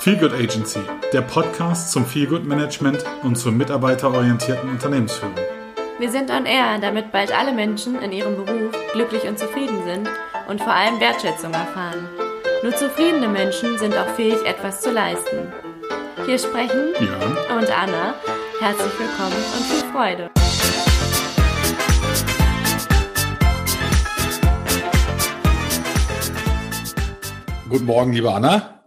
Feelgood Agency, der Podcast zum Feelgood Management und zur mitarbeiterorientierten Unternehmensführung. Wir sind on air, damit bald alle Menschen in ihrem Beruf glücklich und zufrieden sind und vor allem Wertschätzung erfahren. Nur zufriedene Menschen sind auch fähig, etwas zu leisten. Hier sprechen Ja. und Anna. Herzlich willkommen und viel Freude. Guten Morgen, liebe Anna.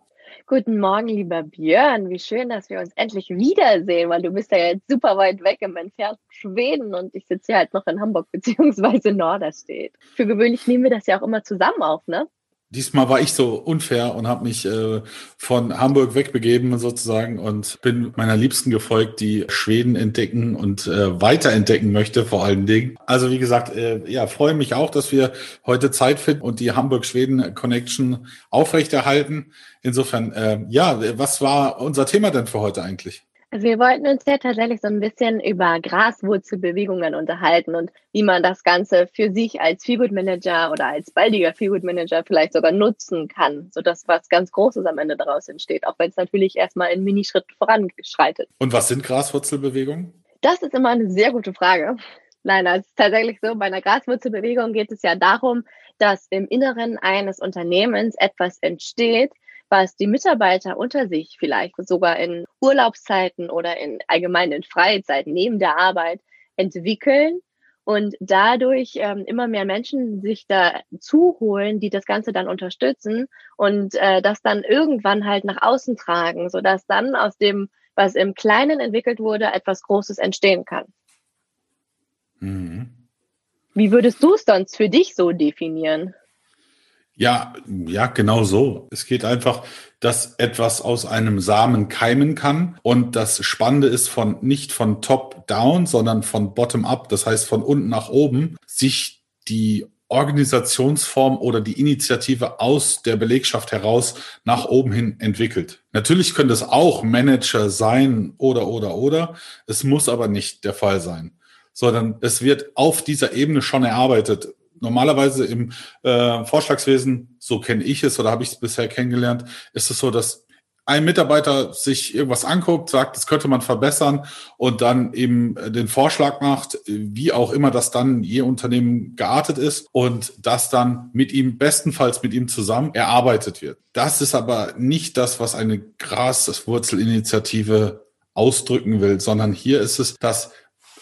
Guten Morgen, lieber Björn. Wie schön, dass wir uns endlich wiedersehen, weil du bist ja jetzt super weit weg im entfernten Schweden und ich sitze hier halt noch in Hamburg beziehungsweise Norderstedt. Für gewöhnlich nehmen wir das ja auch immer zusammen auf, ne? Diesmal war ich so unfair und habe mich äh, von Hamburg wegbegeben sozusagen und bin meiner Liebsten gefolgt, die Schweden entdecken und äh, weiterentdecken möchte vor allen Dingen. Also wie gesagt, äh, ja, freue mich auch, dass wir heute Zeit finden und die Hamburg-Schweden-Connection aufrechterhalten. Insofern, äh, ja, was war unser Thema denn für heute eigentlich? Also wir wollten uns ja tatsächlich so ein bisschen über Graswurzelbewegungen unterhalten und wie man das Ganze für sich als Feelgood Manager oder als baldiger Feelgood Manager vielleicht sogar nutzen kann, sodass was ganz Großes am Ende daraus entsteht, auch wenn es natürlich erstmal in Minischritten voranschreitet. Und was sind Graswurzelbewegungen? Das ist immer eine sehr gute Frage. Nein, es ist tatsächlich so, bei einer Graswurzelbewegung geht es ja darum, dass im Inneren eines Unternehmens etwas entsteht, was die Mitarbeiter unter sich vielleicht sogar in Urlaubszeiten oder in allgemeinen Freizeiten neben der Arbeit entwickeln und dadurch ähm, immer mehr Menschen sich da zuholen, die das Ganze dann unterstützen und äh, das dann irgendwann halt nach außen tragen, sodass dann aus dem, was im Kleinen entwickelt wurde, etwas Großes entstehen kann. Mhm. Wie würdest du es sonst für dich so definieren? Ja, ja, genau so. Es geht einfach, dass etwas aus einem Samen keimen kann. Und das Spannende ist von, nicht von top down, sondern von bottom up. Das heißt, von unten nach oben sich die Organisationsform oder die Initiative aus der Belegschaft heraus nach oben hin entwickelt. Natürlich können das auch Manager sein oder, oder, oder. Es muss aber nicht der Fall sein, sondern es wird auf dieser Ebene schon erarbeitet normalerweise im äh, Vorschlagswesen, so kenne ich es oder habe ich es bisher kennengelernt, ist es so, dass ein Mitarbeiter sich irgendwas anguckt, sagt, das könnte man verbessern und dann eben den Vorschlag macht, wie auch immer das dann je Unternehmen geartet ist und das dann mit ihm, bestenfalls mit ihm zusammen erarbeitet wird. Das ist aber nicht das, was eine Graswurzelinitiative ausdrücken will, sondern hier ist es, dass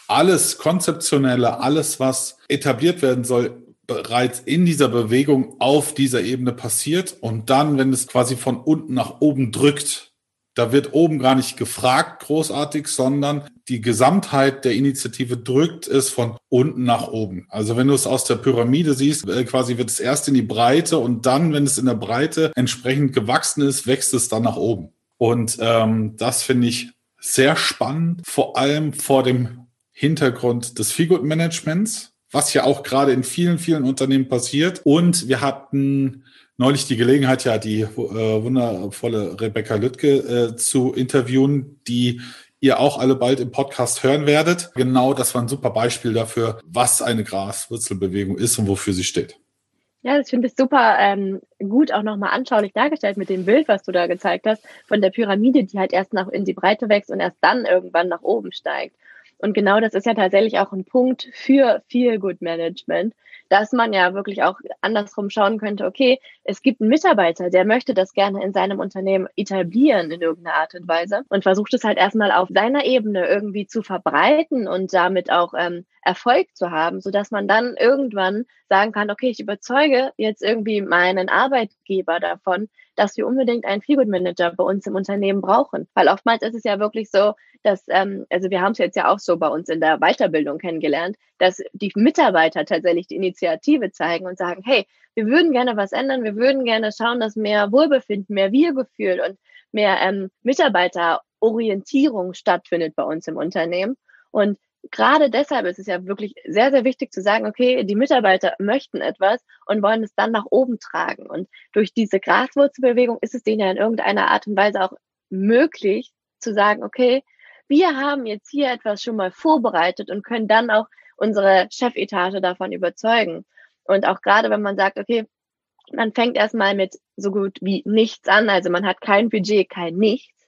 alles Konzeptionelle, alles, was etabliert werden soll, bereits in dieser Bewegung auf dieser Ebene passiert. Und dann, wenn es quasi von unten nach oben drückt, da wird oben gar nicht gefragt großartig, sondern die Gesamtheit der Initiative drückt es von unten nach oben. Also wenn du es aus der Pyramide siehst, äh, quasi wird es erst in die Breite und dann, wenn es in der Breite entsprechend gewachsen ist, wächst es dann nach oben. Und ähm, das finde ich sehr spannend, vor allem vor dem Hintergrund des Feelgood Managements was ja auch gerade in vielen, vielen Unternehmen passiert. Und wir hatten neulich die Gelegenheit, ja, die äh, wundervolle Rebecca Lüttke äh, zu interviewen, die ihr auch alle bald im Podcast hören werdet. Genau, das war ein super Beispiel dafür, was eine Graswurzelbewegung ist und wofür sie steht. Ja, das finde ich super ähm, gut auch nochmal anschaulich dargestellt mit dem Bild, was du da gezeigt hast, von der Pyramide, die halt erst nach in die Breite wächst und erst dann irgendwann nach oben steigt. Und genau das ist ja tatsächlich auch ein Punkt für Feel Good Management, dass man ja wirklich auch andersrum schauen könnte, okay, es gibt einen Mitarbeiter, der möchte das gerne in seinem Unternehmen etablieren in irgendeiner Art und Weise und versucht es halt erstmal auf seiner Ebene irgendwie zu verbreiten und damit auch ähm, Erfolg zu haben, so dass man dann irgendwann sagen kann, okay, ich überzeuge jetzt irgendwie meinen Arbeitgeber davon, dass wir unbedingt einen Feelgood Manager bei uns im Unternehmen brauchen. Weil oftmals ist es ja wirklich so, dass, ähm, also wir haben es jetzt ja auch so bei uns in der Weiterbildung kennengelernt, dass die Mitarbeiter tatsächlich die Initiative zeigen und sagen, hey, wir würden gerne was ändern, wir würden gerne schauen, dass mehr Wohlbefinden, mehr Wir-Gefühl und mehr ähm, Mitarbeiterorientierung stattfindet bei uns im Unternehmen. Und gerade deshalb ist es ja wirklich sehr, sehr wichtig zu sagen, okay, die Mitarbeiter möchten etwas und wollen es dann nach oben tragen. Und durch diese Graswurzelbewegung ist es denen ja in irgendeiner Art und Weise auch möglich zu sagen, okay, wir haben jetzt hier etwas schon mal vorbereitet und können dann auch unsere Chefetage davon überzeugen. Und auch gerade wenn man sagt, okay, Man fängt erstmal mit so gut wie nichts an. Also man hat kein Budget, kein nichts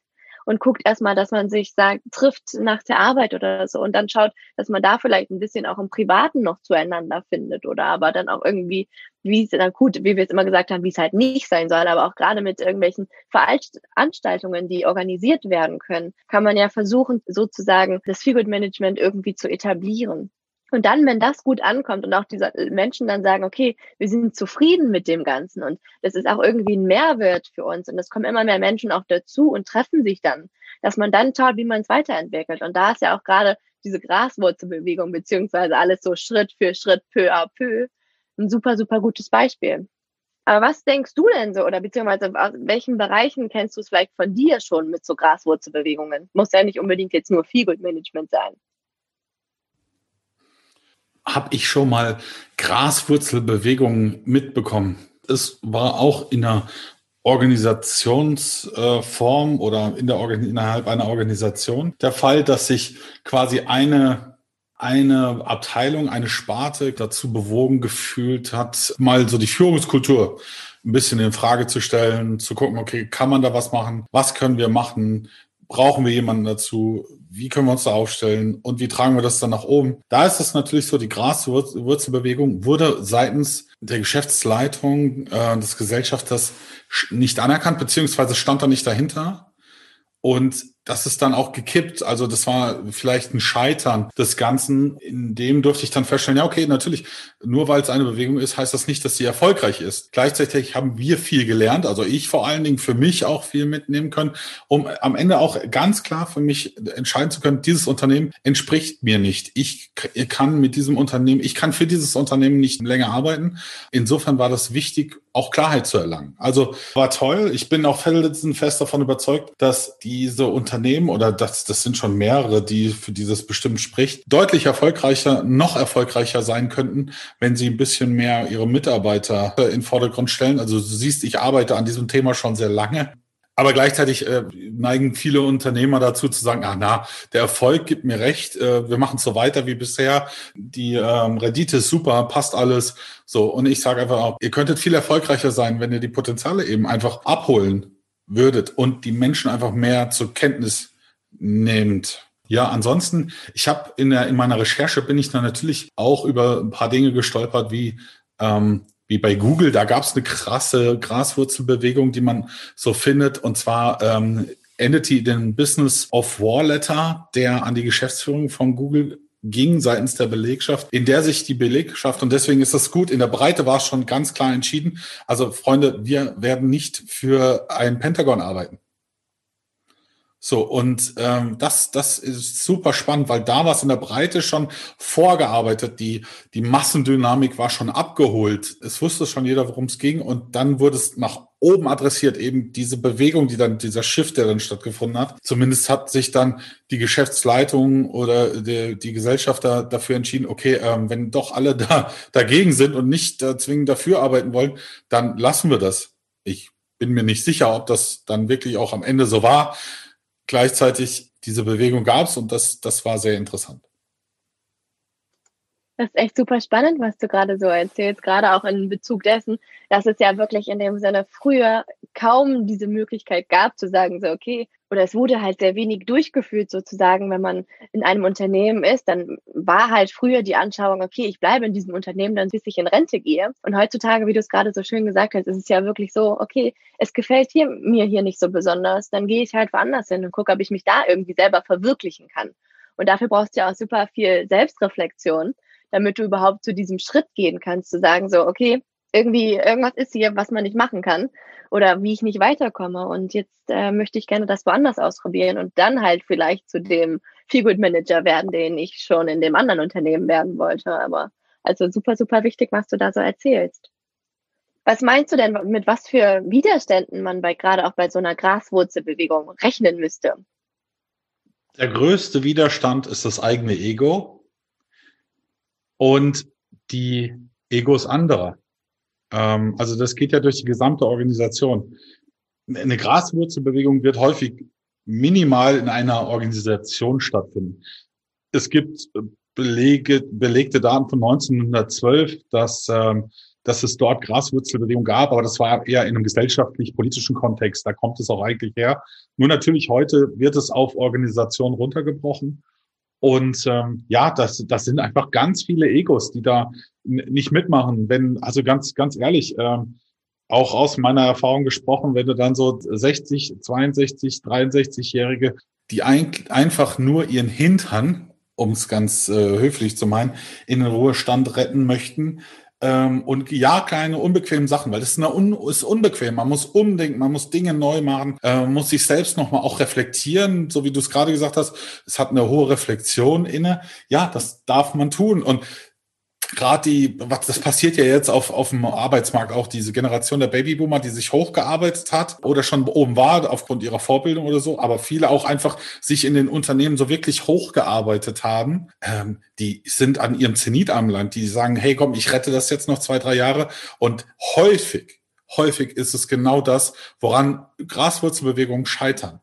und guckt erstmal, dass man sich sagt, trifft nach der Arbeit oder so und dann schaut, dass man da vielleicht ein bisschen auch im Privaten noch zueinander findet oder aber dann auch irgendwie, wie es dann gut, wie wir es immer gesagt haben, wie es halt nicht sein soll, aber auch gerade mit irgendwelchen Veranstaltungen, die organisiert werden können, kann man ja versuchen, sozusagen das Feelgood Management irgendwie zu etablieren. Und dann, wenn das gut ankommt und auch diese Menschen dann sagen, okay, wir sind zufrieden mit dem Ganzen und das ist auch irgendwie ein Mehrwert für uns und es kommen immer mehr Menschen auch dazu und treffen sich dann, dass man dann schaut, wie man es weiterentwickelt. Und da ist ja auch gerade diese Graswurzelbewegung beziehungsweise alles so Schritt für Schritt, peu à peu, ein super, super gutes Beispiel. Aber was denkst du denn so oder beziehungsweise aus welchen Bereichen kennst du es vielleicht von dir schon mit so Graswurzelbewegungen? Muss ja nicht unbedingt jetzt nur Feelgood Management sein habe ich schon mal Graswurzelbewegungen mitbekommen. Es war auch in einer Organisationsform oder in der, innerhalb einer Organisation der Fall, dass sich quasi eine, eine Abteilung, eine Sparte dazu bewogen gefühlt hat, mal so die Führungskultur ein bisschen in Frage zu stellen, zu gucken, okay, kann man da was machen? Was können wir machen? Brauchen wir jemanden dazu? wie können wir uns da aufstellen und wie tragen wir das dann nach oben? Da ist es natürlich so, die Graswurzelbewegung wurde seitens der Geschäftsleitung äh, des Gesellschafters nicht anerkannt, beziehungsweise stand da nicht dahinter. Und das ist dann auch gekippt. Also das war vielleicht ein Scheitern des Ganzen. In dem durfte ich dann feststellen, ja, okay, natürlich, nur weil es eine Bewegung ist, heißt das nicht, dass sie erfolgreich ist. Gleichzeitig haben wir viel gelernt, also ich vor allen Dingen für mich auch viel mitnehmen können, um am Ende auch ganz klar für mich entscheiden zu können, dieses Unternehmen entspricht mir nicht. Ich kann mit diesem Unternehmen, ich kann für dieses Unternehmen nicht länger arbeiten. Insofern war das wichtig, auch Klarheit zu erlangen. Also war toll. Ich bin auch felsenfest davon überzeugt, dass diese Unternehmen Unternehmen oder das, das sind schon mehrere, die für dieses bestimmt spricht, deutlich erfolgreicher, noch erfolgreicher sein könnten, wenn sie ein bisschen mehr ihre Mitarbeiter in den Vordergrund stellen. Also du siehst, ich arbeite an diesem Thema schon sehr lange. Aber gleichzeitig äh, neigen viele Unternehmer dazu zu sagen, ah na, der Erfolg gibt mir recht, äh, wir machen so weiter wie bisher, die ähm, Rendite ist super, passt alles. So, und ich sage einfach auch, ihr könntet viel erfolgreicher sein, wenn ihr die Potenziale eben einfach abholen würdet und die Menschen einfach mehr zur Kenntnis nehmt. Ja, ansonsten, ich habe in, der, in meiner Recherche bin ich dann natürlich auch über ein paar Dinge gestolpert, wie, ähm, wie bei Google. Da gab es eine krasse Graswurzelbewegung, die man so findet. Und zwar ähm, endete den Business of War Letter, der an die Geschäftsführung von Google ging seitens der Belegschaft, in der sich die Belegschaft, und deswegen ist das gut, in der Breite war es schon ganz klar entschieden. Also Freunde, wir werden nicht für ein Pentagon arbeiten. So, und ähm, das, das ist super spannend, weil da war es in der Breite schon vorgearbeitet. Die, die Massendynamik war schon abgeholt. Es wusste schon jeder, worum es ging. Und dann wurde es nach oben adressiert, eben diese Bewegung, die dann, dieser Shift, der dann stattgefunden hat. Zumindest hat sich dann die Geschäftsleitung oder die, die Gesellschafter dafür entschieden, okay, ähm, wenn doch alle da dagegen sind und nicht äh, zwingend dafür arbeiten wollen, dann lassen wir das. Ich bin mir nicht sicher, ob das dann wirklich auch am Ende so war gleichzeitig diese Bewegung gab es und das, das war sehr interessant. Das ist echt super spannend, was du gerade so erzählst, gerade auch in Bezug dessen, dass es ja wirklich in dem Sinne früher kaum diese Möglichkeit gab zu sagen, so, okay, oder es wurde halt sehr wenig durchgeführt sozusagen, wenn man in einem Unternehmen ist, dann war halt früher die Anschauung, okay, ich bleibe in diesem Unternehmen dann, bis ich in Rente gehe. Und heutzutage, wie du es gerade so schön gesagt hast, ist es ja wirklich so, okay, es gefällt hier, mir hier nicht so besonders, dann gehe ich halt woanders hin und gucke, ob ich mich da irgendwie selber verwirklichen kann. Und dafür brauchst du ja auch super viel Selbstreflexion damit du überhaupt zu diesem Schritt gehen kannst, zu sagen, so, okay, irgendwie, irgendwas ist hier, was man nicht machen kann oder wie ich nicht weiterkomme. Und jetzt äh, möchte ich gerne das woanders ausprobieren und dann halt vielleicht zu dem Feelgood Manager werden, den ich schon in dem anderen Unternehmen werden wollte. Aber also super, super wichtig, was du da so erzählst. Was meinst du denn, mit was für Widerständen man bei gerade auch bei so einer Graswurzelbewegung rechnen müsste? Der größte Widerstand ist das eigene Ego und die Egos anderer. Ähm, also das geht ja durch die gesamte Organisation. Eine Graswurzelbewegung wird häufig minimal in einer Organisation stattfinden. Es gibt Belege, belegte Daten von 1912, dass ähm, dass es dort Graswurzelbewegung gab, aber das war eher in einem gesellschaftlich-politischen Kontext. Da kommt es auch eigentlich her. Nur natürlich heute wird es auf Organisationen runtergebrochen. Und ähm, ja, das, das sind einfach ganz viele Egos, die da nicht mitmachen. Wenn, also ganz, ganz ehrlich, ähm, auch aus meiner Erfahrung gesprochen, wenn du dann so 60, 62, 63-Jährige, die ein, einfach nur ihren Hintern, um es ganz äh, höflich zu meinen, in den Ruhestand retten möchten, und ja, keine unbequemen Sachen, weil das ist, eine un ist unbequem. Man muss umdenken, man muss Dinge neu machen, äh, muss sich selbst nochmal auch reflektieren, so wie du es gerade gesagt hast. Es hat eine hohe Reflexion inne. Ja, das darf man tun. Und gerade die, was das passiert ja jetzt auf, auf dem Arbeitsmarkt auch, diese Generation der Babyboomer, die sich hochgearbeitet hat oder schon oben war aufgrund ihrer Vorbildung oder so, aber viele auch einfach sich in den Unternehmen so wirklich hochgearbeitet haben, ähm, die sind an ihrem Zenit am Land, die sagen, hey komm, ich rette das jetzt noch zwei, drei Jahre und häufig, häufig ist es genau das, woran Graswurzelbewegungen scheitern.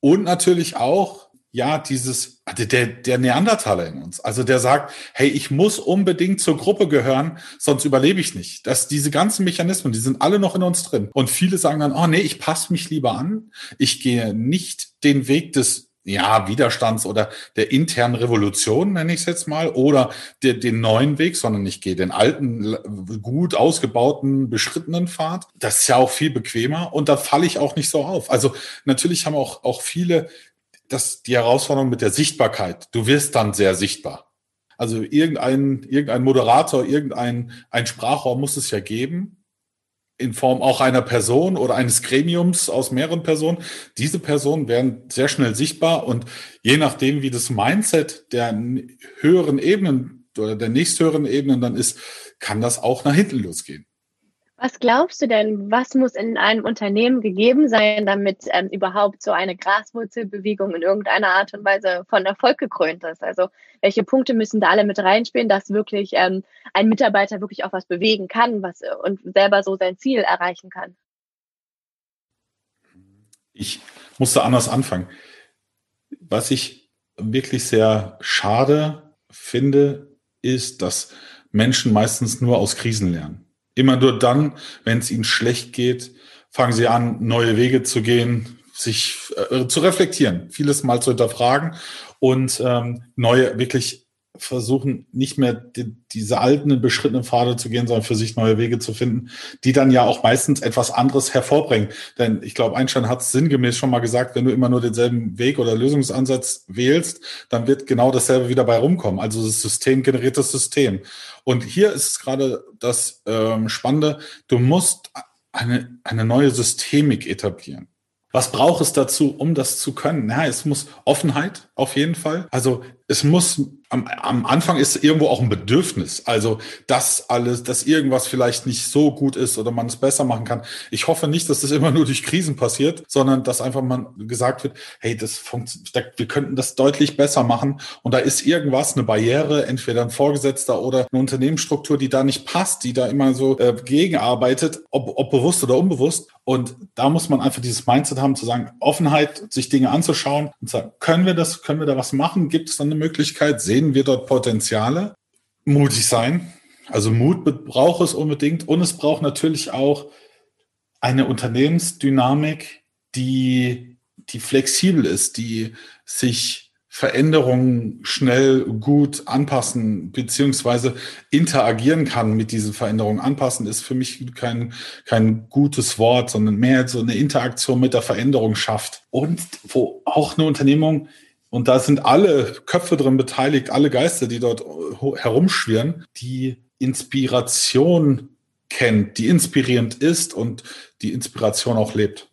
Und natürlich auch, ja, dieses, also der, der Neandertaler in uns. Also der sagt, hey, ich muss unbedingt zur Gruppe gehören, sonst überlebe ich nicht. Das, diese ganzen Mechanismen, die sind alle noch in uns drin. Und viele sagen dann, oh nee, ich passe mich lieber an. Ich gehe nicht den Weg des ja, Widerstands oder der internen Revolution, nenne ich es jetzt mal, oder der, den neuen Weg, sondern ich gehe den alten, gut ausgebauten, beschrittenen Pfad. Das ist ja auch viel bequemer und da falle ich auch nicht so auf. Also natürlich haben auch, auch viele das die Herausforderung mit der Sichtbarkeit. Du wirst dann sehr sichtbar. Also irgendein, irgendein Moderator, irgendein ein Sprachraum muss es ja geben, in Form auch einer Person oder eines Gremiums aus mehreren Personen. Diese Personen werden sehr schnell sichtbar und je nachdem, wie das Mindset der höheren Ebenen oder der nächsthöheren Ebenen dann ist, kann das auch nach hinten losgehen. Was glaubst du denn, was muss in einem Unternehmen gegeben sein, damit ähm, überhaupt so eine Graswurzelbewegung in irgendeiner Art und Weise von Erfolg gekrönt ist? Also welche Punkte müssen da alle mit reinspielen, dass wirklich ähm, ein Mitarbeiter wirklich auch was bewegen kann was, und selber so sein Ziel erreichen kann? Ich musste anders anfangen. Was ich wirklich sehr schade finde, ist, dass Menschen meistens nur aus Krisen lernen. Immer nur dann, wenn es ihnen schlecht geht, fangen sie an, neue Wege zu gehen, sich äh, zu reflektieren, vieles mal zu hinterfragen und ähm, neue, wirklich versuchen, nicht mehr die, diese alten, beschrittenen Pfade zu gehen, sondern für sich neue Wege zu finden, die dann ja auch meistens etwas anderes hervorbringen. Denn ich glaube, Einstein hat es sinngemäß schon mal gesagt, wenn du immer nur denselben Weg oder Lösungsansatz wählst, dann wird genau dasselbe wieder bei rumkommen. Also das System generiert das System. Und hier ist gerade das ähm, Spannende, du musst eine, eine neue Systemik etablieren. Was braucht es dazu, um das zu können? Ja, es muss Offenheit auf jeden Fall. Also es muss am, am Anfang ist irgendwo auch ein Bedürfnis. Also, dass alles, dass irgendwas vielleicht nicht so gut ist oder man es besser machen kann. Ich hoffe nicht, dass das immer nur durch Krisen passiert, sondern dass einfach mal gesagt wird, hey, das funktioniert, wir könnten das deutlich besser machen. Und da ist irgendwas, eine Barriere, entweder ein Vorgesetzter oder eine Unternehmensstruktur, die da nicht passt, die da immer so äh, gegenarbeitet, ob, ob bewusst oder unbewusst. Und da muss man einfach dieses Mindset haben, zu sagen, Offenheit, sich Dinge anzuschauen und sagen, können wir das, können wir da was machen? Gibt es dann eine Möglichkeit? Sehen wir dort Potenziale? Mutig sein. Also Mut braucht es unbedingt. Und es braucht natürlich auch eine Unternehmensdynamik, die, die flexibel ist, die sich Veränderungen schnell gut anpassen beziehungsweise interagieren kann mit diesen Veränderungen. Anpassen ist für mich kein, kein gutes Wort, sondern mehr so eine Interaktion mit der Veränderung schafft. Und wo auch eine Unternehmung, und da sind alle Köpfe drin beteiligt, alle Geister, die dort herumschwirren, die Inspiration kennt, die inspirierend ist und die Inspiration auch lebt.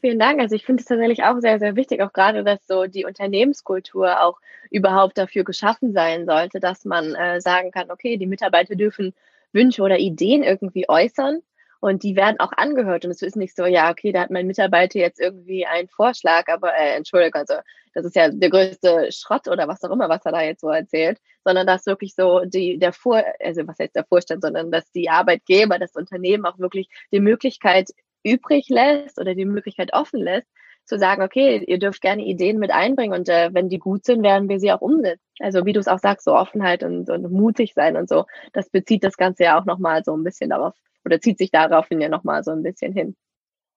Vielen Dank. Also ich finde es tatsächlich auch sehr, sehr wichtig, auch gerade, dass so die Unternehmenskultur auch überhaupt dafür geschaffen sein sollte, dass man äh, sagen kann, okay, die Mitarbeiter dürfen Wünsche oder Ideen irgendwie äußern und die werden auch angehört. Und es ist nicht so, ja, okay, da hat mein Mitarbeiter jetzt irgendwie einen Vorschlag, aber äh, Entschuldigung, also das ist ja der größte Schrott oder was auch immer, was er da jetzt so erzählt, sondern dass wirklich so die, der Vor, also was heißt der Vorstand, sondern dass die Arbeitgeber, das Unternehmen auch wirklich die Möglichkeit übrig lässt oder die Möglichkeit offen lässt, zu sagen, okay, ihr dürft gerne Ideen mit einbringen und äh, wenn die gut sind, werden wir sie auch umsetzen. Also wie du es auch sagst, so Offenheit und, und mutig sein und so, das bezieht das Ganze ja auch nochmal so ein bisschen darauf oder zieht sich darauf ja nochmal so ein bisschen hin.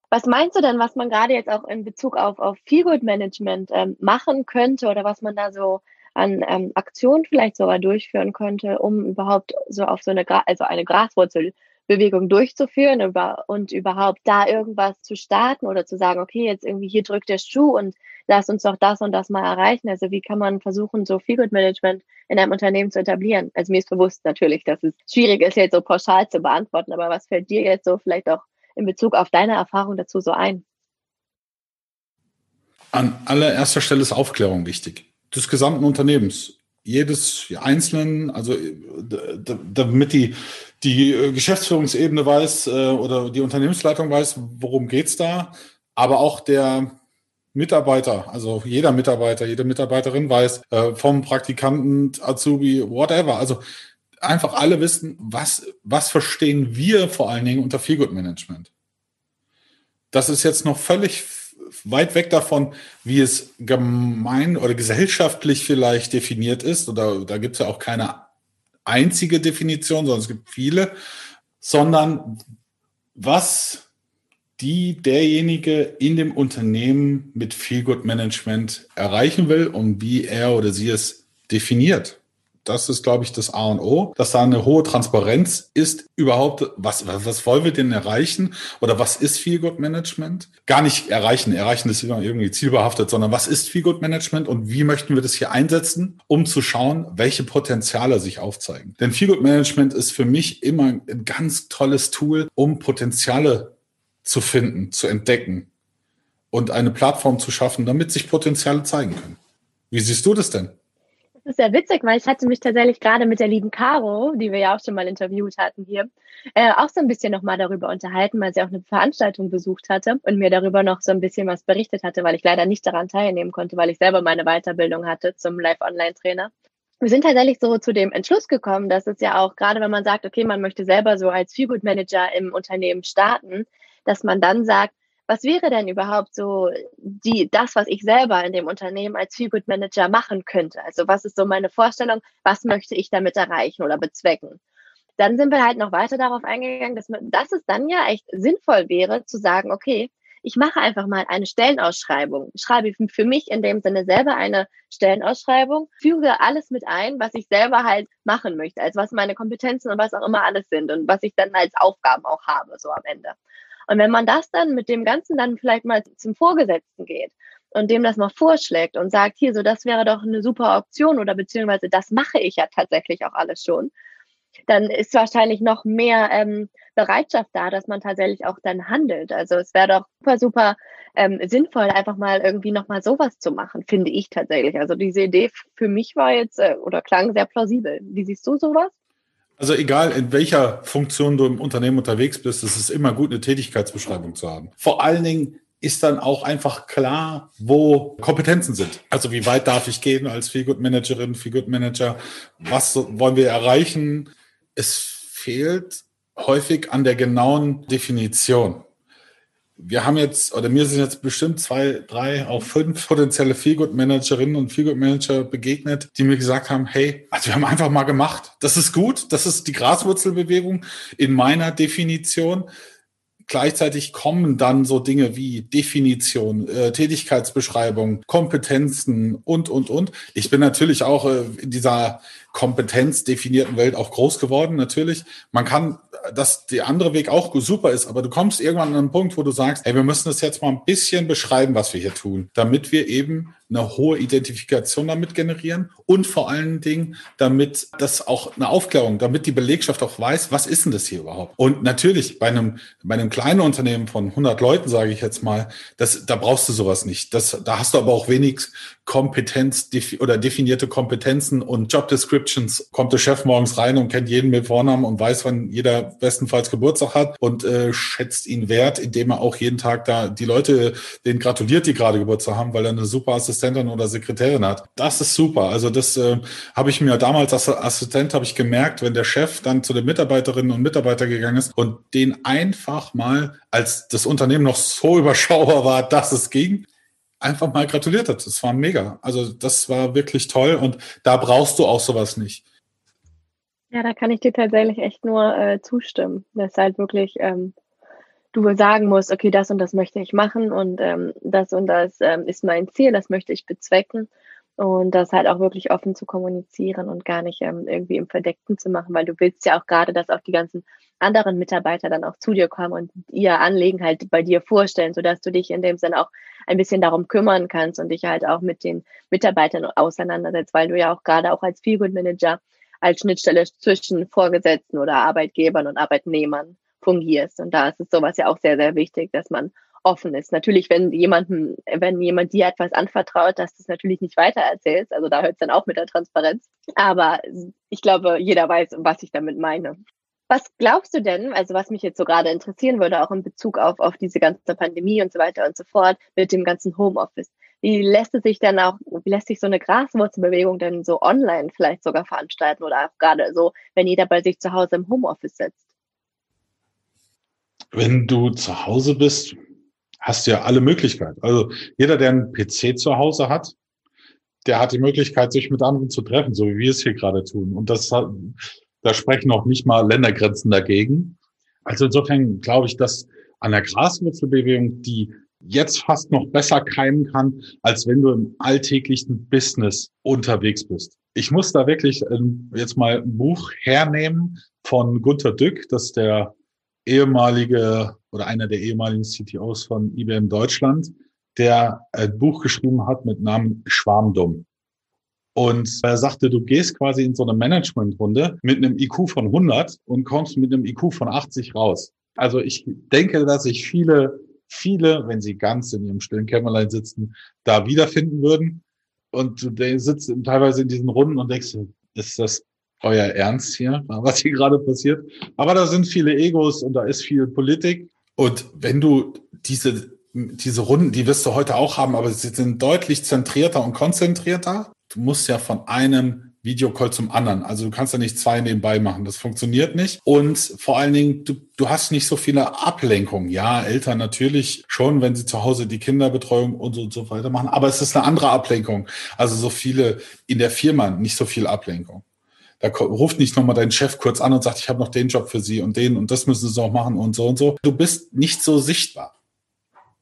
Was meinst du denn, was man gerade jetzt auch in Bezug auf, auf Feelgood Management ähm, machen könnte oder was man da so an ähm, Aktionen vielleicht sogar durchführen könnte, um überhaupt so auf so eine, also eine Graswurzelbewegung durchzuführen und überhaupt da irgendwas zu starten oder zu sagen, okay, jetzt irgendwie hier drückt der Schuh und lass uns doch das und das mal erreichen. Also wie kann man versuchen, so Feelgood Management in einem Unternehmen zu etablieren? Also mir ist bewusst natürlich, dass es schwierig ist, jetzt so pauschal zu beantworten, aber was fällt dir jetzt so vielleicht auch in Bezug auf deine Erfahrung dazu so ein? An allererster Stelle ist Aufklärung wichtig. Des gesamten Unternehmens. Jedes Einzelnen, also damit die, die Geschäftsführungsebene weiß äh, oder die Unternehmensleitung weiß, worum geht's da, aber auch der Mitarbeiter, also jeder Mitarbeiter, jede Mitarbeiterin weiß, äh, vom Praktikanten, Azubi, whatever. Also einfach alle wissen, was, was verstehen wir vor allen Dingen unter Feelgood Management. Das ist jetzt noch völlig weit weg davon, wie es gemein oder gesellschaftlich vielleicht definiert ist. Oder da gibt es ja auch keine einzige Definition, sondern es gibt viele, sondern was die derjenige in dem Unternehmen mit Feelgood Management erreichen will und wie er oder sie es definiert. Das ist, glaube ich, das A und O, dass da eine hohe Transparenz ist überhaupt, was, was, wollen wir denn erreichen oder was ist Feel Good Management? Gar nicht erreichen, erreichen ist immer irgendwie zielbehaftet, sondern was ist Feel Good Management und wie möchten wir das hier einsetzen, um zu schauen, welche Potenziale sich aufzeigen. Denn Feel Good Management ist für mich immer ein ganz tolles Tool, um Potenziale zu finden, zu entdecken und eine Plattform zu schaffen, damit sich Potenziale zeigen können. Wie siehst du das denn? Das ist sehr witzig, weil ich hatte mich tatsächlich gerade mit der lieben Caro, die wir ja auch schon mal interviewt hatten hier, äh, auch so ein bisschen nochmal darüber unterhalten, weil sie auch eine Veranstaltung besucht hatte und mir darüber noch so ein bisschen was berichtet hatte, weil ich leider nicht daran teilnehmen konnte, weil ich selber meine Weiterbildung hatte zum Live-Online-Trainer. Wir sind tatsächlich so zu dem Entschluss gekommen, dass es ja auch, gerade wenn man sagt, okay, man möchte selber so als Feelgood Manager im Unternehmen starten, dass man dann sagt, was wäre denn überhaupt so die, das, was ich selber in dem Unternehmen als Feelgood Manager machen könnte? Also was ist so meine Vorstellung? Was möchte ich damit erreichen oder bezwecken? Dann sind wir halt noch weiter darauf eingegangen, dass, dass es dann ja echt sinnvoll wäre zu sagen, okay, ich mache einfach mal eine Stellenausschreibung. Schreibe für mich in dem Sinne selber eine Stellenausschreibung, füge alles mit ein, was ich selber halt machen möchte, also was meine Kompetenzen und was auch immer alles sind und was ich dann als Aufgaben auch habe, so am Ende. Und wenn man das dann mit dem Ganzen dann vielleicht mal zum Vorgesetzten geht und dem das mal vorschlägt und sagt, hier, so das wäre doch eine super Option oder beziehungsweise das mache ich ja tatsächlich auch alles schon, dann ist wahrscheinlich noch mehr ähm, Bereitschaft da, dass man tatsächlich auch dann handelt. Also es wäre doch super, super ähm, sinnvoll, einfach mal irgendwie nochmal sowas zu machen, finde ich tatsächlich. Also diese Idee für mich war jetzt äh, oder klang sehr plausibel. Wie siehst du sowas? Also egal, in welcher Funktion du im Unternehmen unterwegs bist, es ist immer gut, eine Tätigkeitsbeschreibung zu haben. Vor allen Dingen ist dann auch einfach klar, wo Kompetenzen sind. Also wie weit darf ich gehen als Feelgood Managerin, Feelgood Manager? Was wollen wir erreichen? Es fehlt häufig an der genauen Definition wir haben jetzt, oder mir sind jetzt bestimmt zwei, drei, auch fünf potenzielle Feelgood-Managerinnen und Feelgood-Manager begegnet, die mir gesagt haben, hey, also wir haben einfach mal gemacht. Das ist gut. Das ist die Graswurzelbewegung in meiner Definition. Gleichzeitig kommen dann so Dinge wie Definition, äh, Tätigkeitsbeschreibung, Kompetenzen und, und, und. Ich bin natürlich auch äh, in dieser kompetenzdefinierten Welt auch groß geworden, natürlich. Man kann, dass der andere Weg auch super ist, aber du kommst irgendwann an einen Punkt, wo du sagst, hey, wir müssen das jetzt mal ein bisschen beschreiben, was wir hier tun, damit wir eben eine hohe Identifikation damit generieren und vor allen Dingen, damit das auch eine Aufklärung, damit die Belegschaft auch weiß, was ist denn das hier überhaupt? Und natürlich bei einem, bei einem kleinen Unternehmen von 100 Leuten, sage ich jetzt mal, das, da brauchst du sowas nicht. Das, da hast du aber auch wenig Kompetenz oder definierte Kompetenzen und Job Descriptions. Kommt der Chef morgens rein und kennt jeden mit Vornamen und weiß, wann jeder bestenfalls Geburtstag hat und äh, schätzt ihn wert, indem er auch jeden Tag da die Leute, denen gratuliert, die gerade Geburtstag haben, weil er eine super Assistentin oder Sekretärin hat. Das ist super. Also das äh, habe ich mir damals als Assistent habe ich gemerkt, wenn der Chef dann zu den Mitarbeiterinnen und Mitarbeitern gegangen ist und den einfach mal, als das Unternehmen noch so überschaubar war, dass es ging, einfach mal gratuliert hat. Das war mega. Also das war wirklich toll und da brauchst du auch sowas nicht. Ja, da kann ich dir tatsächlich echt nur äh, zustimmen. Das ist halt wirklich, ähm, du sagen musst, okay, das und das möchte ich machen und ähm, das und das ähm, ist mein Ziel, das möchte ich bezwecken. Und das halt auch wirklich offen zu kommunizieren und gar nicht ähm, irgendwie im Verdeckten zu machen, weil du willst ja auch gerade, dass auch die ganzen anderen Mitarbeiter dann auch zu dir kommen und ihr Anliegen halt bei dir vorstellen, sodass du dich in dem Sinne auch ein bisschen darum kümmern kannst und dich halt auch mit den Mitarbeitern auseinandersetzt, weil du ja auch gerade auch als Feelgood Manager als Schnittstelle zwischen Vorgesetzten oder Arbeitgebern und Arbeitnehmern fungierst. Und da ist es sowas ja auch sehr, sehr wichtig, dass man offen ist. Natürlich, wenn jemandem, wenn jemand dir etwas anvertraut, dass du es natürlich nicht weiter erzählst. Also da hört es dann auch mit der Transparenz. Aber ich glaube, jeder weiß, was ich damit meine. Was glaubst du denn, also was mich jetzt so gerade interessieren würde, auch in Bezug auf, auf diese ganze Pandemie und so weiter und so fort, mit dem ganzen Homeoffice? Wie lässt es sich denn auch, wie lässt sich so eine Graswurzelbewegung denn so online vielleicht sogar veranstalten oder auch gerade so, wenn jeder bei sich zu Hause im Homeoffice sitzt? Wenn du zu Hause bist, hast ja alle Möglichkeiten. Also jeder, der einen PC zu Hause hat, der hat die Möglichkeit, sich mit anderen zu treffen, so wie wir es hier gerade tun. Und das da sprechen auch nicht mal Ländergrenzen dagegen. Also insofern glaube ich, dass an der Graswurzelbewegung, die jetzt fast noch besser keimen kann, als wenn du im alltäglichen Business unterwegs bist. Ich muss da wirklich ähm, jetzt mal ein Buch hernehmen von Gunter Dück, das ist der ehemalige oder einer der ehemaligen CTOs von IBM Deutschland, der ein Buch geschrieben hat mit Namen Schwarmdumm. Und er sagte, du gehst quasi in so eine Managementrunde mit einem IQ von 100 und kommst mit einem IQ von 80 raus. Also ich denke, dass sich viele, viele, wenn sie ganz in ihrem stillen Kämmerlein sitzen, da wiederfinden würden. Und du sitzt teilweise in diesen Runden und denkst, ist das euer Ernst hier, was hier gerade passiert. Aber da sind viele Egos und da ist viel Politik. Und wenn du diese, diese Runden, die wirst du heute auch haben, aber sie sind deutlich zentrierter und konzentrierter. Du musst ja von einem Videocall zum anderen. Also du kannst ja nicht zwei nebenbei machen. Das funktioniert nicht. Und vor allen Dingen, du, du hast nicht so viele Ablenkungen. Ja, Eltern natürlich schon, wenn sie zu Hause die Kinderbetreuung und so, und so weiter machen. Aber es ist eine andere Ablenkung. Also so viele in der Firma, nicht so viel Ablenkung. Da ruft nicht nochmal dein Chef kurz an und sagt, ich habe noch den Job für Sie und den und das müssen Sie auch machen und so und so. Du bist nicht so sichtbar.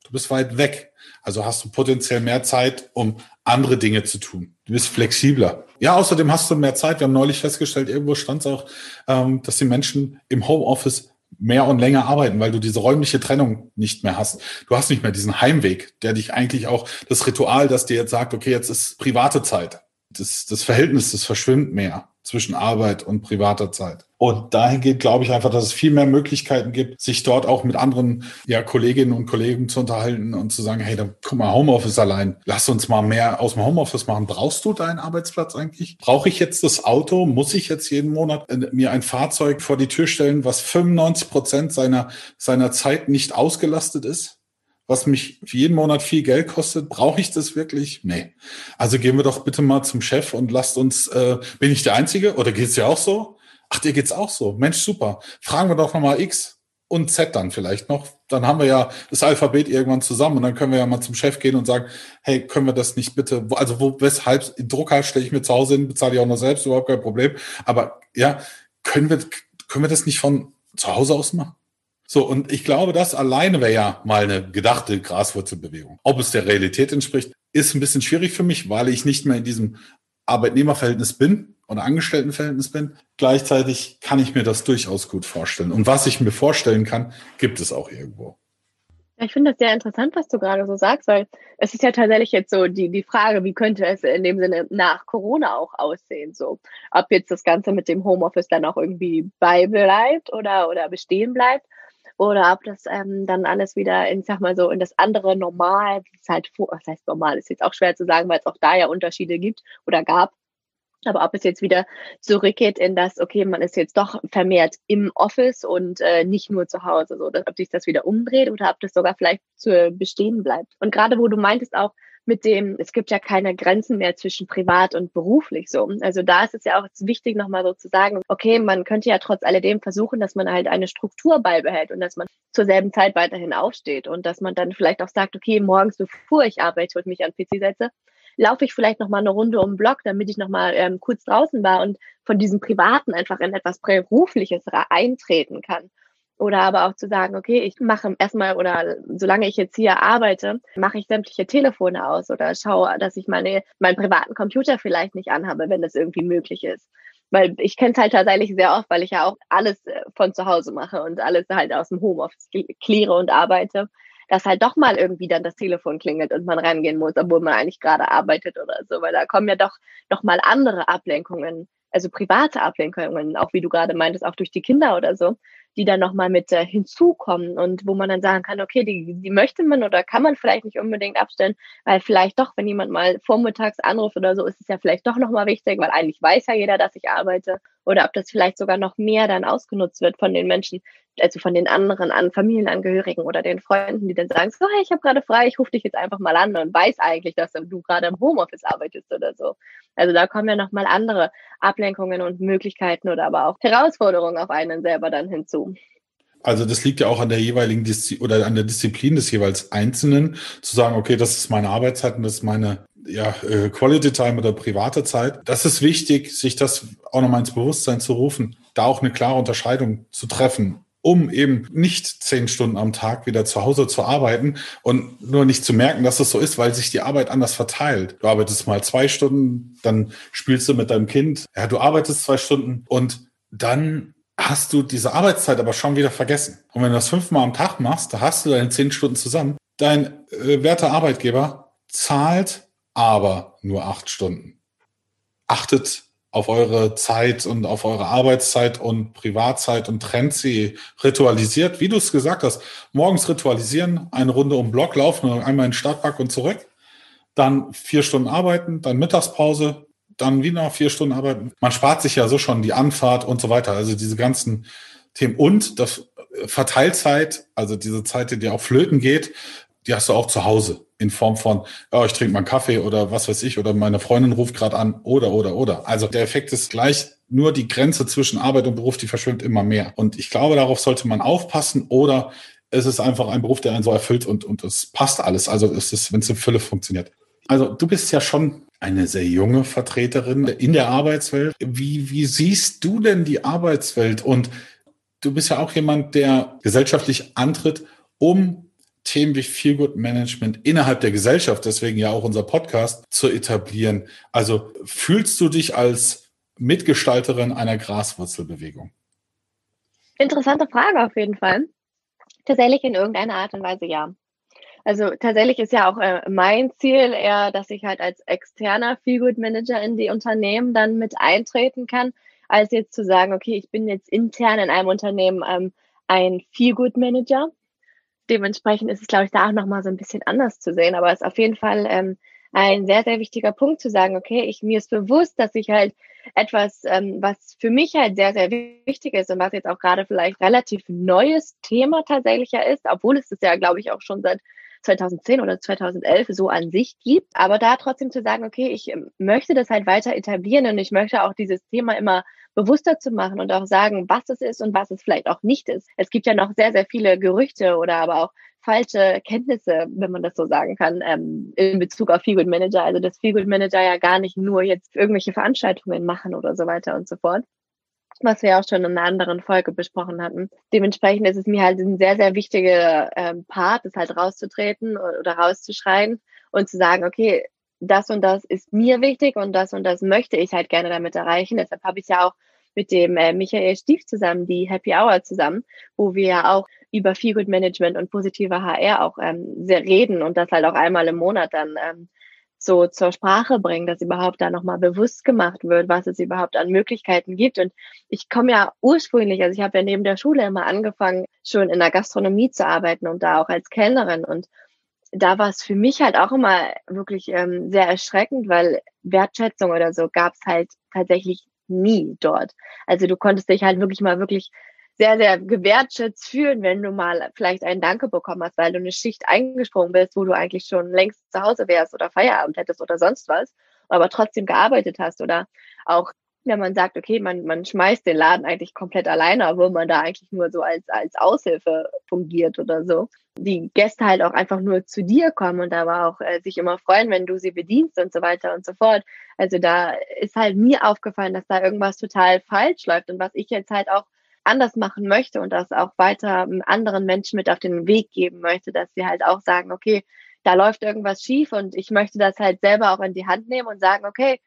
Du bist weit weg. Also hast du potenziell mehr Zeit, um andere Dinge zu tun. Du bist flexibler. Ja, außerdem hast du mehr Zeit. Wir haben neulich festgestellt, irgendwo stand es auch, ähm, dass die Menschen im Homeoffice mehr und länger arbeiten, weil du diese räumliche Trennung nicht mehr hast. Du hast nicht mehr diesen Heimweg, der dich eigentlich auch das Ritual, das dir jetzt sagt, okay, jetzt ist private Zeit. Das, das Verhältnis, das verschwimmt mehr zwischen Arbeit und privater Zeit. Und dahingehend glaube ich einfach, dass es viel mehr Möglichkeiten gibt, sich dort auch mit anderen ja, Kolleginnen und Kollegen zu unterhalten und zu sagen, hey, dann guck mal, Homeoffice allein. Lass uns mal mehr aus dem Homeoffice machen. Brauchst du deinen Arbeitsplatz eigentlich? Brauche ich jetzt das Auto? Muss ich jetzt jeden Monat äh, mir ein Fahrzeug vor die Tür stellen, was 95 Prozent seiner, seiner Zeit nicht ausgelastet ist? Was mich jeden Monat viel Geld kostet, brauche ich das wirklich? Nee. Also gehen wir doch bitte mal zum Chef und lasst uns, äh, bin ich der Einzige oder geht's dir auch so? Ach, dir geht's auch so. Mensch, super. Fragen wir doch nochmal X und Z dann vielleicht noch. Dann haben wir ja das Alphabet irgendwann zusammen und dann können wir ja mal zum Chef gehen und sagen, hey, können wir das nicht bitte, also wo, weshalb, Drucker stelle ich mir zu Hause hin, bezahle ich auch noch selbst, überhaupt kein Problem. Aber ja, können wir, können wir das nicht von zu Hause aus machen? So, und ich glaube, das alleine wäre ja mal eine gedachte Graswurzelbewegung. Ob es der Realität entspricht, ist ein bisschen schwierig für mich, weil ich nicht mehr in diesem Arbeitnehmerverhältnis bin oder Angestelltenverhältnis bin. Gleichzeitig kann ich mir das durchaus gut vorstellen. Und was ich mir vorstellen kann, gibt es auch irgendwo. Ich finde das sehr interessant, was du gerade so sagst, weil es ist ja tatsächlich jetzt so die, die Frage, wie könnte es in dem Sinne nach Corona auch aussehen? So, ob jetzt das Ganze mit dem Homeoffice dann auch irgendwie beibleibt oder, oder bestehen bleibt oder ob das ähm, dann alles wieder in, sag mal so, in das andere Normal, das halt, was heißt normal, ist jetzt auch schwer zu sagen, weil es auch da ja Unterschiede gibt oder gab. Aber ob es jetzt wieder zurückgeht in das, okay, man ist jetzt doch vermehrt im Office und äh, nicht nur zu Hause, so, dass, ob sich das wieder umdreht oder ob das sogar vielleicht zu bestehen bleibt. Und gerade wo du meintest auch, mit dem, es gibt ja keine Grenzen mehr zwischen privat und beruflich so. Also da ist es ja auch wichtig, nochmal so zu sagen, okay, man könnte ja trotz alledem versuchen, dass man halt eine Struktur beibehält und dass man zur selben Zeit weiterhin aufsteht und dass man dann vielleicht auch sagt, okay, morgens bevor ich arbeite und mich an PC setze, laufe ich vielleicht noch mal eine Runde um den Block, damit ich noch mal ähm, kurz draußen war und von diesem Privaten einfach in etwas Berufliches eintreten kann. Oder aber auch zu sagen, okay, ich mache erstmal oder solange ich jetzt hier arbeite, mache ich sämtliche Telefone aus oder schaue, dass ich meine, meinen privaten Computer vielleicht nicht anhabe, wenn das irgendwie möglich ist. Weil ich kenne es halt tatsächlich sehr oft, weil ich ja auch alles äh, von zu Hause mache und alles halt aus dem Homeoffice kläre und arbeite, dass halt doch mal irgendwie dann das Telefon klingelt und man rangehen muss, obwohl man eigentlich gerade arbeitet oder so, weil da kommen ja doch noch mal andere Ablenkungen, also private Ablenkungen, auch wie du gerade meintest, auch durch die Kinder oder so, die dann nochmal mit äh, hinzukommen und wo man dann sagen kann, okay, die, die möchte man oder kann man vielleicht nicht unbedingt abstellen, weil vielleicht doch, wenn jemand mal vormittags anruft oder so, ist es ja vielleicht doch nochmal wichtig, weil eigentlich weiß ja jeder, dass ich arbeite oder ob das vielleicht sogar noch mehr dann ausgenutzt wird von den Menschen, also von den anderen an Familienangehörigen oder den Freunden, die dann sagen, so, hey, ich habe gerade frei, ich rufe dich jetzt einfach mal an und weiß eigentlich, dass du gerade im Homeoffice arbeitest oder so. Also da kommen ja nochmal andere Ablenkungen und Möglichkeiten oder aber auch Herausforderungen auf einen selber dann hinzu. Also das liegt ja auch an der jeweiligen Diszi oder an der Disziplin des jeweils Einzelnen, zu sagen, okay, das ist meine Arbeitszeit und das ist meine ja, äh, Quality Time oder private Zeit. Das ist wichtig, sich das auch nochmal ins Bewusstsein zu rufen, da auch eine klare Unterscheidung zu treffen um eben nicht zehn Stunden am Tag wieder zu Hause zu arbeiten und nur nicht zu merken, dass es so ist, weil sich die Arbeit anders verteilt. Du arbeitest mal zwei Stunden, dann spielst du mit deinem Kind, ja, du arbeitest zwei Stunden und dann hast du diese Arbeitszeit aber schon wieder vergessen. Und wenn du das fünfmal am Tag machst, da hast du deine zehn Stunden zusammen. Dein äh, werter Arbeitgeber zahlt aber nur acht Stunden. Achtet auf eure Zeit und auf eure Arbeitszeit und Privatzeit und trennt sie, ritualisiert, wie du es gesagt hast, morgens ritualisieren, eine Runde um Block laufen, einmal in den Stadtpark und zurück, dann vier Stunden arbeiten, dann Mittagspause, dann wieder vier Stunden arbeiten. Man spart sich ja so schon die Anfahrt und so weiter, also diese ganzen Themen. Und das Verteilzeit, also diese Zeit, die auch flöten geht, die hast du auch zu Hause in Form von, ja, ich trinke mal einen Kaffee oder was weiß ich, oder meine Freundin ruft gerade an, oder, oder, oder. Also der Effekt ist gleich, nur die Grenze zwischen Arbeit und Beruf, die verschwimmt immer mehr. Und ich glaube, darauf sollte man aufpassen oder es ist einfach ein Beruf, der einen so erfüllt und, und es passt alles. Also es ist, wenn es in Fülle funktioniert. Also du bist ja schon eine sehr junge Vertreterin in der Arbeitswelt. Wie, wie siehst du denn die Arbeitswelt? Und du bist ja auch jemand, der gesellschaftlich antritt, um Themen wie Feelgood Management innerhalb der Gesellschaft, deswegen ja auch unser Podcast, zu etablieren. Also fühlst du dich als Mitgestalterin einer Graswurzelbewegung? Interessante Frage auf jeden Fall. Tatsächlich in irgendeiner Art und Weise ja. Also tatsächlich ist ja auch äh, mein Ziel eher, dass ich halt als externer Feelgood Manager in die Unternehmen dann mit eintreten kann, als jetzt zu sagen, okay, ich bin jetzt intern in einem Unternehmen ähm, ein Feelgood Manager dementsprechend ist es, glaube ich, da auch nochmal so ein bisschen anders zu sehen. Aber es ist auf jeden Fall ähm, ein sehr, sehr wichtiger Punkt zu sagen, okay, ich, mir ist bewusst, dass ich halt etwas, ähm, was für mich halt sehr, sehr wichtig ist und was jetzt auch gerade vielleicht relativ neues Thema tatsächlich ja ist, obwohl es das ja, glaube ich, auch schon seit 2010 oder 2011 so an sich gibt. Aber da trotzdem zu sagen, okay, ich ähm, möchte das halt weiter etablieren und ich möchte auch dieses Thema immer bewusster zu machen und auch sagen, was es ist und was es vielleicht auch nicht ist. Es gibt ja noch sehr, sehr viele Gerüchte oder aber auch falsche Kenntnisse, wenn man das so sagen kann, ähm, in Bezug auf Feelgood Manager. Also dass Feelgood Manager ja gar nicht nur jetzt irgendwelche Veranstaltungen machen oder so weiter und so fort was wir auch schon in einer anderen Folge besprochen hatten. Dementsprechend ist es mir halt ein sehr, sehr wichtiger ähm, Part, das halt rauszutreten oder rauszuschreien und zu sagen, okay, das und das ist mir wichtig und das und das möchte ich halt gerne damit erreichen. Deshalb habe ich ja auch mit dem äh, Michael Stief zusammen die Happy Hour zusammen, wo wir ja auch über Feelgood Management und positive HR auch ähm, sehr reden und das halt auch einmal im Monat dann ähm, so zur Sprache bringen, dass überhaupt da nochmal bewusst gemacht wird, was es überhaupt an Möglichkeiten gibt. Und ich komme ja ursprünglich, also ich habe ja neben der Schule immer angefangen, schon in der Gastronomie zu arbeiten und da auch als Kellnerin. Und da war es für mich halt auch immer wirklich ähm, sehr erschreckend, weil Wertschätzung oder so gab es halt tatsächlich nie dort. Also du konntest dich halt wirklich mal wirklich sehr, sehr gewertschätzt fühlen, wenn du mal vielleicht einen Danke bekommen hast, weil du eine Schicht eingesprungen bist, wo du eigentlich schon längst zu Hause wärst oder Feierabend hättest oder sonst was, aber trotzdem gearbeitet hast oder auch wenn man sagt, okay, man, man schmeißt den Laden eigentlich komplett alleine, obwohl man da eigentlich nur so als, als Aushilfe fungiert oder so. Die Gäste halt auch einfach nur zu dir kommen und aber auch äh, sich immer freuen, wenn du sie bedienst und so weiter und so fort. Also da ist halt mir aufgefallen, dass da irgendwas total falsch läuft und was ich jetzt halt auch anders machen möchte und das auch weiter anderen Menschen mit auf den Weg geben möchte, dass sie halt auch sagen, okay, da läuft irgendwas schief und ich möchte das halt selber auch in die Hand nehmen und sagen, okay,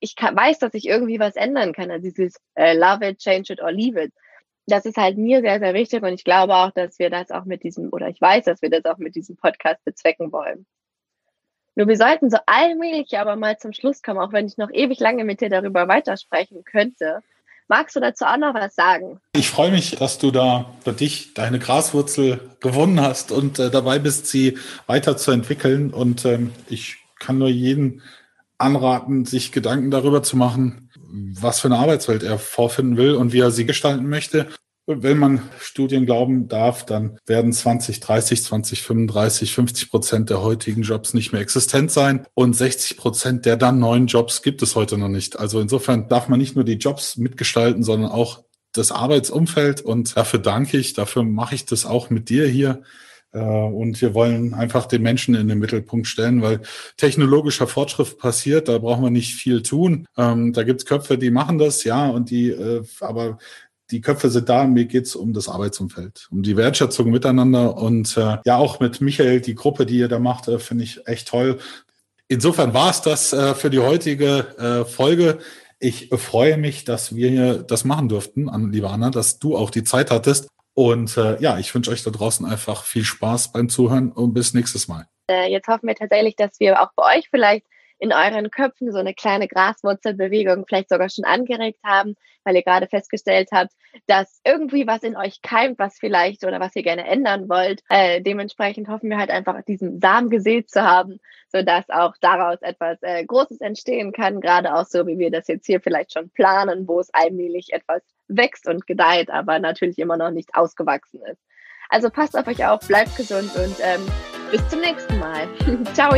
ich kann, weiß, dass ich irgendwie was ändern kann. Also dieses äh, Love it, change it or leave it. Das ist halt mir sehr, sehr wichtig und ich glaube auch, dass wir das auch mit diesem, oder ich weiß, dass wir das auch mit diesem Podcast bezwecken wollen. Nur wir sollten so allmählich aber mal zum Schluss kommen, auch wenn ich noch ewig lange mit dir darüber weitersprechen könnte. Magst du dazu auch noch was sagen? Ich freue mich, dass du da für dich deine Graswurzel gewonnen hast und äh, dabei bist, sie weiterzuentwickeln. Und ähm, ich kann nur jeden anraten, sich Gedanken darüber zu machen, was für eine Arbeitswelt er vorfinden will und wie er sie gestalten möchte. Wenn man Studien glauben darf, dann werden 20, 30, 20, 35, 50 Prozent der heutigen Jobs nicht mehr existent sein und 60 Prozent der dann neuen Jobs gibt es heute noch nicht. Also insofern darf man nicht nur die Jobs mitgestalten, sondern auch das Arbeitsumfeld und dafür danke ich, dafür mache ich das auch mit dir hier äh, und wir wollen einfach den Menschen in den Mittelpunkt stellen, weil technologischer Fortschritt passiert, da brauchen wir nicht viel tun. Ähm, da gibt's Köpfe, die machen das, ja, und die, äh, aber die Köpfe sind da, mir geht's um das Arbeitsumfeld, um die Wertschätzung miteinander und äh, ja auch mit Michael, die Gruppe, die ihr da macht, äh, finde ich echt toll. Insofern war es das äh, für die heutige äh, Folge. Ich freue mich, dass wir hier das machen durften, an, liebe Anna, dass du auch die Zeit hattest. Und äh, ja, ich wünsche euch da draußen einfach viel Spaß beim Zuhören und bis nächstes Mal. Äh, jetzt hoffen wir tatsächlich, dass wir auch bei euch vielleicht in euren Köpfen so eine kleine Graswurzelbewegung vielleicht sogar schon angeregt haben, weil ihr gerade festgestellt habt, dass irgendwie was in euch keimt, was vielleicht oder was ihr gerne ändern wollt. Äh, dementsprechend hoffen wir halt einfach, diesen Samen gesät zu haben, sodass auch daraus etwas äh, Großes entstehen kann, gerade auch so, wie wir das jetzt hier vielleicht schon planen, wo es allmählich etwas wächst und gedeiht, aber natürlich immer noch nicht ausgewachsen ist. Also passt auf euch auf, bleibt gesund und ähm, bis zum nächsten Mal. Ciao.